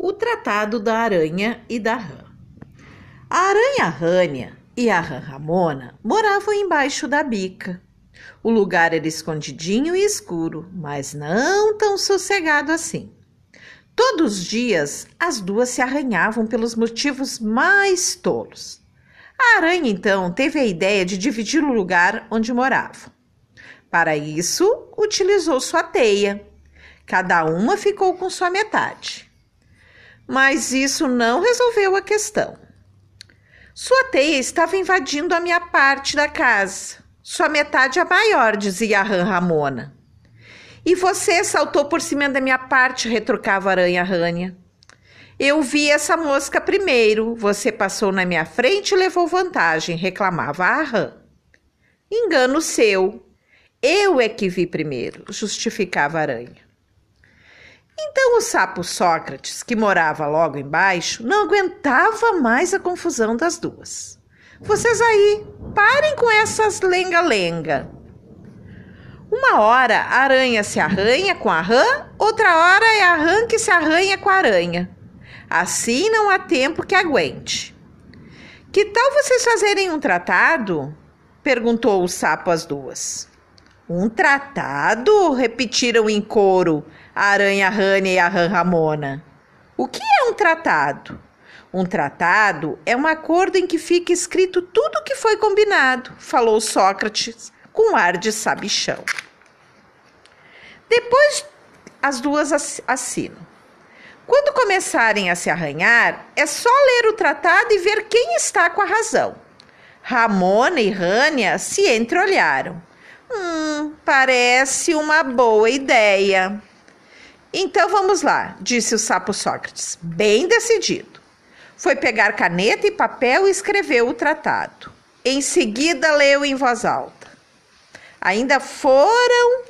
O Tratado da Aranha e da Rã. A aranha Rânia e a rã Ramona moravam embaixo da bica. O lugar era escondidinho e escuro, mas não tão sossegado assim. Todos os dias as duas se arranhavam pelos motivos mais tolos. A aranha então teve a ideia de dividir o lugar onde moravam. Para isso, utilizou sua teia. Cada uma ficou com sua metade mas isso não resolveu a questão. Sua teia estava invadindo a minha parte da casa. Sua metade é maior, dizia a Ram Ramona. E você saltou por cima da minha parte, retrucava a aranha Rânia. Eu vi essa mosca primeiro, você passou na minha frente e levou vantagem, reclamava a rã. Engano seu. Eu é que vi primeiro, justificava a aranha. Então o sapo Sócrates, que morava logo embaixo, não aguentava mais a confusão das duas. Vocês aí, parem com essas lenga-lenga. Uma hora a aranha se arranha com a rã, outra hora é a rã que se arranha com a aranha. Assim não há tempo que aguente. Que tal vocês fazerem um tratado? perguntou o sapo às duas. Um tratado? repetiram em coro a aranha Rânia e a rã Ramona. O que é um tratado? Um tratado é um acordo em que fica escrito tudo o que foi combinado, falou Sócrates com ar de sabichão. Depois as duas assinam. Quando começarem a se arranhar, é só ler o tratado e ver quem está com a razão. Ramona e Rânia se entreolharam. Hum, parece uma boa ideia. Então vamos lá, disse o sapo Sócrates, bem decidido. Foi pegar caneta e papel e escreveu o tratado. Em seguida, leu em voz alta. Ainda foram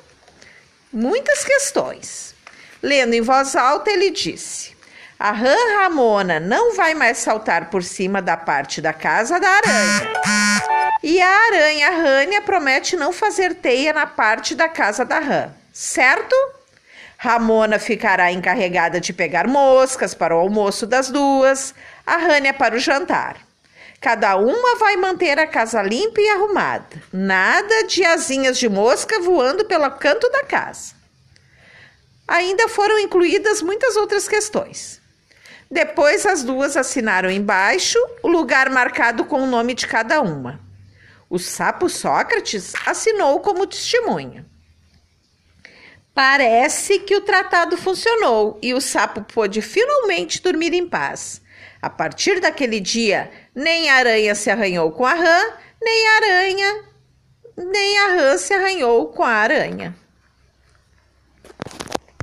muitas questões. Lendo em voz alta, ele disse: A rã Ramona não vai mais saltar por cima da parte da casa da aranha. E a aranha Rânia promete não fazer teia na parte da casa da rã, certo? Ramona ficará encarregada de pegar moscas para o almoço das duas, a Rânia para o jantar. Cada uma vai manter a casa limpa e arrumada. Nada de asinhas de mosca voando pelo canto da casa. Ainda foram incluídas muitas outras questões. Depois, as duas assinaram embaixo o lugar marcado com o nome de cada uma. O sapo Sócrates assinou como testemunha. Parece que o tratado funcionou e o sapo pôde finalmente dormir em paz. A partir daquele dia, nem a aranha se arranhou com a rã, nem a aranha, nem a rã se arranhou com a aranha.